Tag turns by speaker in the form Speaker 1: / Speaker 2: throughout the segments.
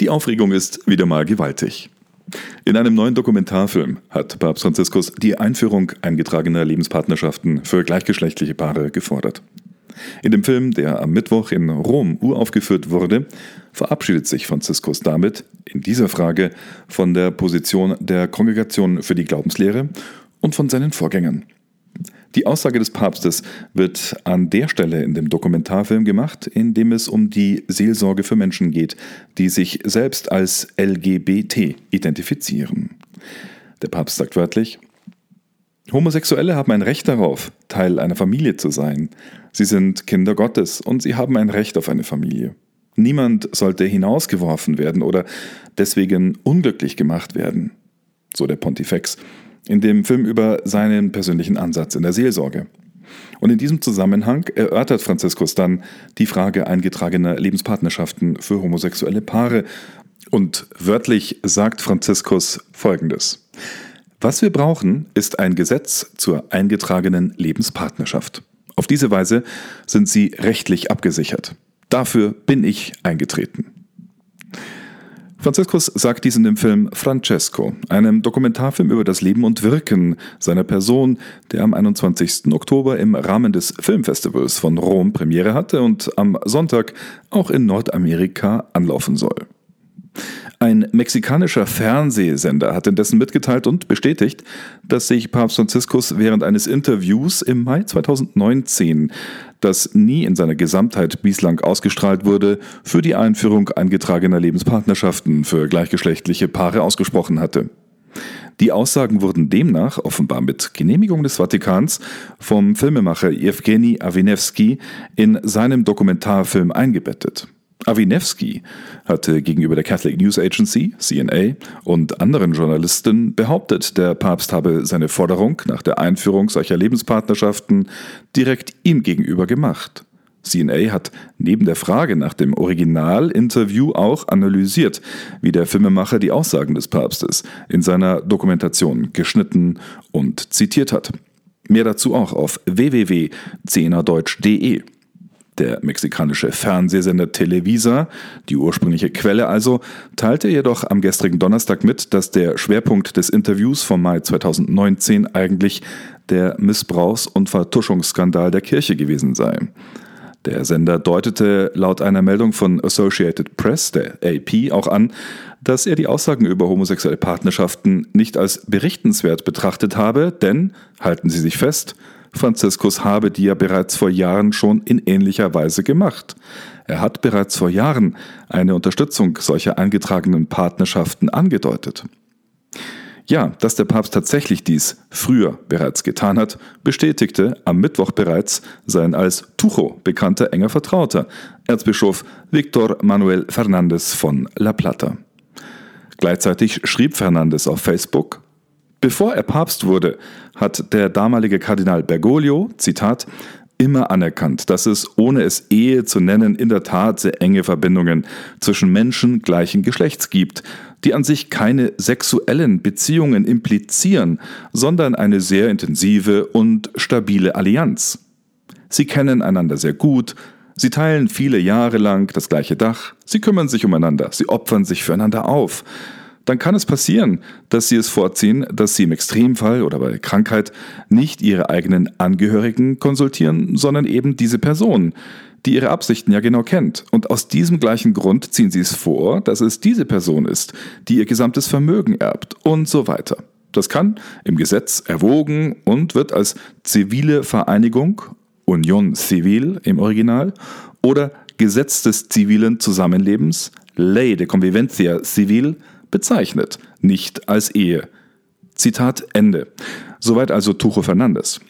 Speaker 1: Die Aufregung ist wieder mal gewaltig. In einem neuen Dokumentarfilm hat Papst Franziskus die Einführung eingetragener Lebenspartnerschaften für gleichgeschlechtliche Paare gefordert. In dem Film, der am Mittwoch in Rom uraufgeführt wurde, verabschiedet sich Franziskus damit in dieser Frage von der Position der Kongregation für die Glaubenslehre und von seinen Vorgängern. Die Aussage des Papstes wird an der Stelle in dem Dokumentarfilm gemacht, in dem es um die Seelsorge für Menschen geht, die sich selbst als LGBT identifizieren. Der Papst sagt wörtlich, Homosexuelle haben ein Recht darauf, Teil einer Familie zu sein. Sie sind Kinder Gottes und sie haben ein Recht auf eine Familie. Niemand sollte hinausgeworfen werden oder deswegen unglücklich gemacht werden. So der Pontifex in dem Film über seinen persönlichen Ansatz in der Seelsorge. Und in diesem Zusammenhang erörtert Franziskus dann die Frage eingetragener Lebenspartnerschaften für homosexuelle Paare. Und wörtlich sagt Franziskus Folgendes. Was wir brauchen, ist ein Gesetz zur eingetragenen Lebenspartnerschaft. Auf diese Weise sind sie rechtlich abgesichert. Dafür bin ich eingetreten. Franziskus sagt dies in dem Film Francesco, einem Dokumentarfilm über das Leben und Wirken seiner Person, der am 21. Oktober im Rahmen des Filmfestivals von Rom Premiere hatte und am Sonntag auch in Nordamerika anlaufen soll. Ein mexikanischer Fernsehsender hat indessen mitgeteilt und bestätigt, dass sich Papst Franziskus während eines Interviews im Mai 2019, das nie in seiner Gesamtheit bislang ausgestrahlt wurde, für die Einführung eingetragener Lebenspartnerschaften für gleichgeschlechtliche Paare ausgesprochen hatte. Die Aussagen wurden demnach, offenbar mit Genehmigung des Vatikans, vom Filmemacher Evgeny Avinevsky in seinem Dokumentarfilm eingebettet. Awinewski hatte gegenüber der Catholic News Agency, CNA, und anderen Journalisten behauptet, der Papst habe seine Forderung nach der Einführung solcher Lebenspartnerschaften direkt ihm gegenüber gemacht. CNA hat neben der Frage nach dem Originalinterview auch analysiert, wie der Filmemacher die Aussagen des Papstes in seiner Dokumentation geschnitten und zitiert hat. Mehr dazu auch auf www.zehnerdeutsch.de. Der mexikanische Fernsehsender Televisa, die ursprüngliche Quelle also, teilte jedoch am gestrigen Donnerstag mit, dass der Schwerpunkt des Interviews vom Mai 2019 eigentlich der Missbrauchs- und Vertuschungsskandal der Kirche gewesen sei. Der Sender deutete laut einer Meldung von Associated Press, der AP, auch an, dass er die Aussagen über homosexuelle Partnerschaften nicht als berichtenswert betrachtet habe, denn, halten Sie sich fest, Franziskus habe die ja bereits vor Jahren schon in ähnlicher Weise gemacht. Er hat bereits vor Jahren eine Unterstützung solcher eingetragenen Partnerschaften angedeutet. Ja, dass der Papst tatsächlich dies früher bereits getan hat, bestätigte am Mittwoch bereits sein als Tucho bekannter enger Vertrauter, Erzbischof Victor Manuel Fernandez von La Plata. Gleichzeitig schrieb Fernandez auf Facebook, Bevor er Papst wurde, hat der damalige Kardinal Bergoglio, Zitat, immer anerkannt, dass es, ohne es Ehe zu nennen, in der Tat sehr enge Verbindungen zwischen Menschen gleichen Geschlechts gibt, die an sich keine sexuellen Beziehungen implizieren, sondern eine sehr intensive und stabile Allianz. Sie kennen einander sehr gut, sie teilen viele Jahre lang das gleiche Dach, sie kümmern sich umeinander, sie opfern sich füreinander auf dann kann es passieren, dass sie es vorziehen, dass sie im Extremfall oder bei Krankheit nicht ihre eigenen Angehörigen konsultieren, sondern eben diese Person, die ihre Absichten ja genau kennt. Und aus diesem gleichen Grund ziehen sie es vor, dass es diese Person ist, die ihr gesamtes Vermögen erbt und so weiter. Das kann im Gesetz erwogen und wird als zivile Vereinigung, Union Civil im Original, oder Gesetz des zivilen Zusammenlebens, Ley de Convivencia Civil, bezeichnet, nicht als Ehe. Zitat Ende. Soweit also Tucho Fernandes.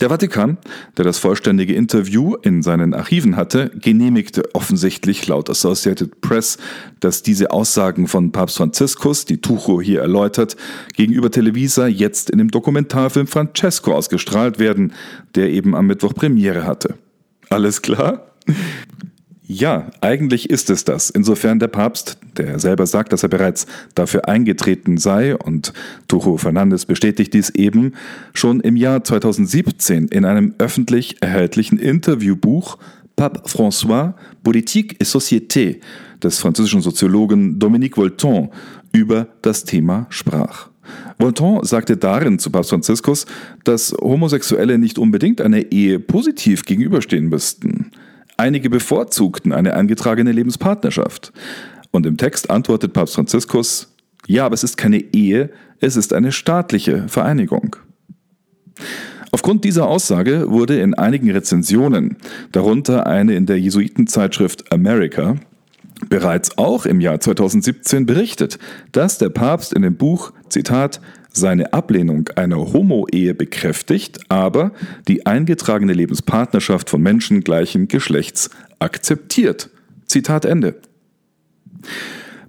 Speaker 1: Der Vatikan, der das vollständige Interview in seinen Archiven hatte, genehmigte offensichtlich laut Associated Press, dass diese Aussagen von Papst Franziskus, die Tucho hier erläutert, gegenüber Televisa jetzt in dem Dokumentarfilm Francesco ausgestrahlt werden, der eben am Mittwoch Premiere hatte. Alles klar? Ja, eigentlich ist es das. Insofern der Papst, der selber sagt, dass er bereits dafür eingetreten sei, und Tucho Fernandes bestätigt dies eben, schon im Jahr 2017 in einem öffentlich erhältlichen Interviewbuch Pape François Politique et Société des französischen Soziologen Dominique Volton über das Thema sprach. Volton sagte darin zu Papst Franziskus, dass Homosexuelle nicht unbedingt einer Ehe positiv gegenüberstehen müssten. Einige bevorzugten eine eingetragene Lebenspartnerschaft. Und im Text antwortet Papst Franziskus, ja, aber es ist keine Ehe, es ist eine staatliche Vereinigung. Aufgrund dieser Aussage wurde in einigen Rezensionen, darunter eine in der Jesuitenzeitschrift America, bereits auch im Jahr 2017 berichtet, dass der Papst in dem Buch, Zitat, seine Ablehnung einer Homo-Ehe bekräftigt, aber die eingetragene Lebenspartnerschaft von Menschen gleichen Geschlechts akzeptiert. Zitat Ende.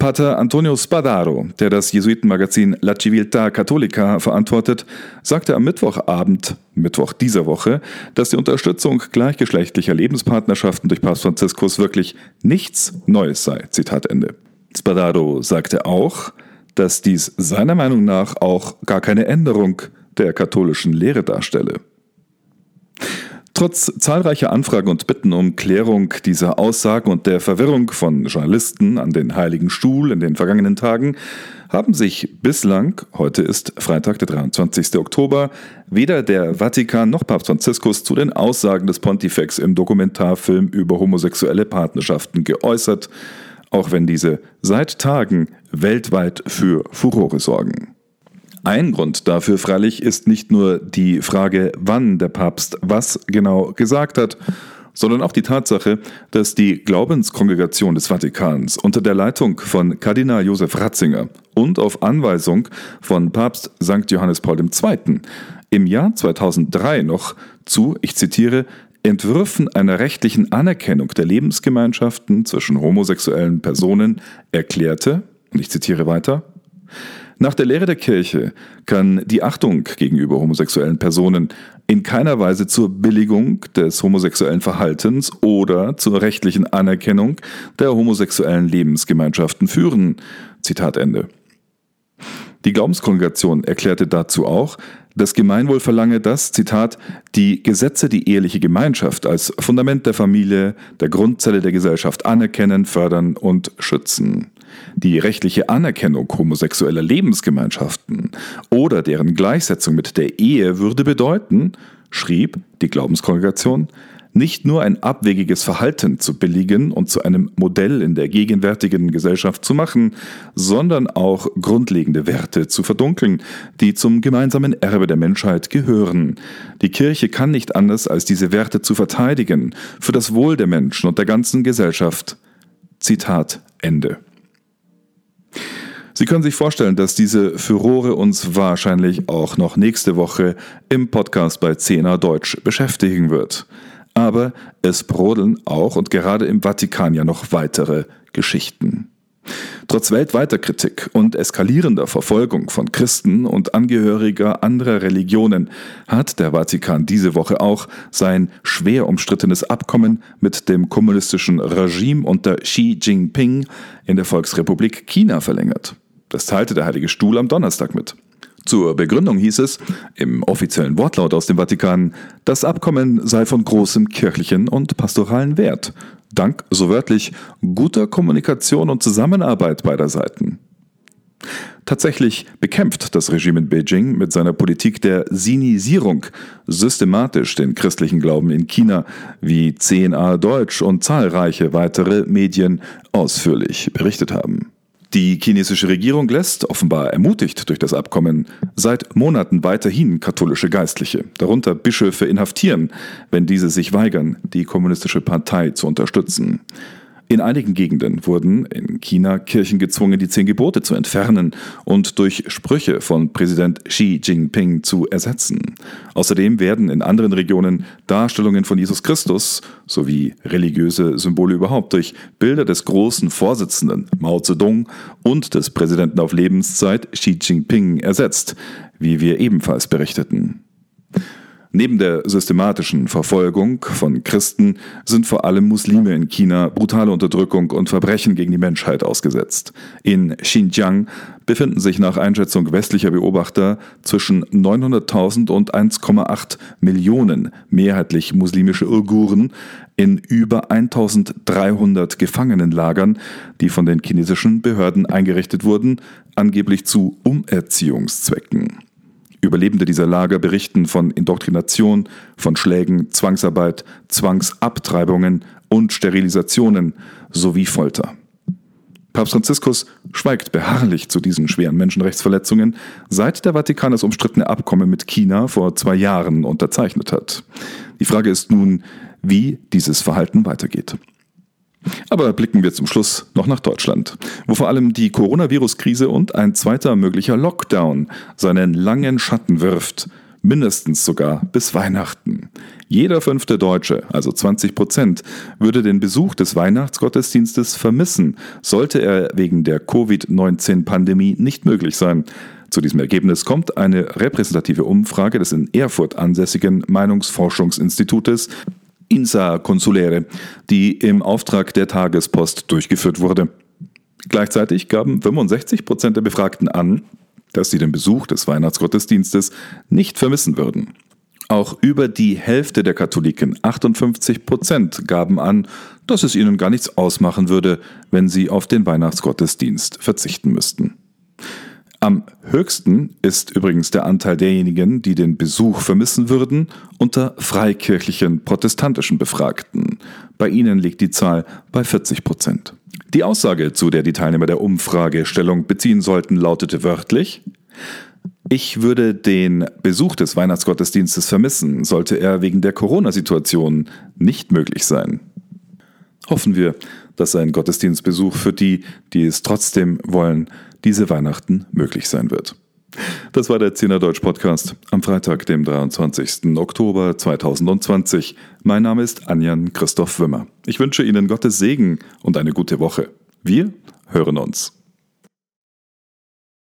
Speaker 1: Pater Antonio Spadaro, der das Jesuitenmagazin La Civiltà Cattolica verantwortet, sagte am Mittwochabend, Mittwoch dieser Woche, dass die Unterstützung gleichgeschlechtlicher Lebenspartnerschaften durch Papst Franziskus wirklich nichts Neues sei. Zitat Ende. Spadaro sagte auch, dass dies seiner Meinung nach auch gar keine Änderung der katholischen Lehre darstelle. Trotz zahlreicher Anfragen und Bitten um Klärung dieser Aussagen und der Verwirrung von Journalisten an den Heiligen Stuhl in den vergangenen Tagen haben sich bislang, heute ist Freitag, der 23. Oktober, weder der Vatikan noch Papst Franziskus zu den Aussagen des Pontifex im Dokumentarfilm über homosexuelle Partnerschaften geäußert, auch wenn diese seit Tagen weltweit für Furore sorgen. Ein Grund dafür freilich ist nicht nur die Frage, wann der Papst was genau gesagt hat, sondern auch die Tatsache, dass die Glaubenskongregation des Vatikans unter der Leitung von Kardinal Josef Ratzinger und auf Anweisung von Papst St. Johannes Paul II. im Jahr 2003 noch zu, ich zitiere, Entwürfen einer rechtlichen Anerkennung der Lebensgemeinschaften zwischen homosexuellen Personen erklärte, und ich zitiere weiter, nach der Lehre der Kirche kann die Achtung gegenüber homosexuellen Personen in keiner Weise zur Billigung des homosexuellen Verhaltens oder zur rechtlichen Anerkennung der homosexuellen Lebensgemeinschaften führen. Zitat Ende. Die Glaubenskongregation erklärte dazu auch, das Gemeinwohl verlange, dass, Zitat, die Gesetze die eheliche Gemeinschaft als Fundament der Familie, der Grundzelle der Gesellschaft anerkennen, fördern und schützen. Die rechtliche Anerkennung homosexueller Lebensgemeinschaften oder deren Gleichsetzung mit der Ehe würde bedeuten, schrieb die Glaubenskongregation, nicht nur ein abwegiges Verhalten zu billigen und zu einem Modell in der gegenwärtigen Gesellschaft zu machen, sondern auch grundlegende Werte zu verdunkeln, die zum gemeinsamen Erbe der Menschheit gehören. Die Kirche kann nicht anders, als diese Werte zu verteidigen, für das Wohl der Menschen und der ganzen Gesellschaft. Zitat Ende. Sie können sich vorstellen, dass diese Furore uns wahrscheinlich auch noch nächste Woche im Podcast bei CNA Deutsch beschäftigen wird. Aber es brodeln auch und gerade im Vatikan ja noch weitere Geschichten. Trotz weltweiter Kritik und eskalierender Verfolgung von Christen und Angehöriger anderer Religionen hat der Vatikan diese Woche auch sein schwer umstrittenes Abkommen mit dem kommunistischen Regime unter Xi Jinping in der Volksrepublik China verlängert. Das teilte der Heilige Stuhl am Donnerstag mit. Zur Begründung hieß es, im offiziellen Wortlaut aus dem Vatikan, das Abkommen sei von großem kirchlichen und pastoralen Wert, dank, so wörtlich, guter Kommunikation und Zusammenarbeit beider Seiten. Tatsächlich bekämpft das Regime in Beijing mit seiner Politik der Sinisierung systematisch den christlichen Glauben in China, wie CNA Deutsch und zahlreiche weitere Medien ausführlich berichtet haben. Die chinesische Regierung lässt, offenbar ermutigt durch das Abkommen, seit Monaten weiterhin katholische Geistliche, darunter Bischöfe, inhaftieren, wenn diese sich weigern, die kommunistische Partei zu unterstützen. In einigen Gegenden wurden in China Kirchen gezwungen, die zehn Gebote zu entfernen und durch Sprüche von Präsident Xi Jinping zu ersetzen. Außerdem werden in anderen Regionen Darstellungen von Jesus Christus sowie religiöse Symbole überhaupt durch Bilder des großen Vorsitzenden Mao Zedong und des Präsidenten auf Lebenszeit Xi Jinping ersetzt, wie wir ebenfalls berichteten. Neben der systematischen Verfolgung von Christen sind vor allem Muslime in China brutale Unterdrückung und Verbrechen gegen die Menschheit ausgesetzt. In Xinjiang befinden sich nach Einschätzung westlicher Beobachter zwischen 900.000 und 1,8 Millionen mehrheitlich muslimische Uiguren in über 1300 Gefangenenlagern, die von den chinesischen Behörden eingerichtet wurden, angeblich zu Umerziehungszwecken. Überlebende dieser Lager berichten von Indoktrination, von Schlägen, Zwangsarbeit, Zwangsabtreibungen und Sterilisationen sowie Folter. Papst Franziskus schweigt beharrlich zu diesen schweren Menschenrechtsverletzungen, seit der Vatikan das umstrittene Abkommen mit China vor zwei Jahren unterzeichnet hat. Die Frage ist nun, wie dieses Verhalten weitergeht. Aber blicken wir zum Schluss noch nach Deutschland, wo vor allem die Coronavirus-Krise und ein zweiter möglicher Lockdown seinen langen Schatten wirft, mindestens sogar bis Weihnachten. Jeder fünfte Deutsche, also 20 Prozent, würde den Besuch des Weihnachtsgottesdienstes vermissen, sollte er wegen der Covid-19-Pandemie nicht möglich sein. Zu diesem Ergebnis kommt eine repräsentative Umfrage des in Erfurt ansässigen Meinungsforschungsinstitutes INSA Consulere, die im Auftrag der Tagespost durchgeführt wurde. Gleichzeitig gaben 65 Prozent der Befragten an, dass sie den Besuch des Weihnachtsgottesdienstes nicht vermissen würden. Auch über die Hälfte der Katholiken, 58 Prozent, gaben an, dass es ihnen gar nichts ausmachen würde, wenn sie auf den Weihnachtsgottesdienst verzichten müssten. Am höchsten ist übrigens der Anteil derjenigen, die den Besuch vermissen würden, unter freikirchlichen protestantischen Befragten. Bei ihnen liegt die Zahl bei 40 Prozent. Die Aussage, zu der die Teilnehmer der Umfrage Stellung beziehen sollten, lautete wörtlich, ich würde den Besuch des Weihnachtsgottesdienstes vermissen, sollte er wegen der Corona-Situation nicht möglich sein. Hoffen wir, dass ein Gottesdienstbesuch für die, die es trotzdem wollen, diese Weihnachten möglich sein wird. Das war der Zehner Deutsch Podcast am Freitag, dem 23. Oktober 2020. Mein Name ist Anjan Christoph Wimmer. Ich wünsche Ihnen Gottes Segen und eine gute Woche. Wir hören uns.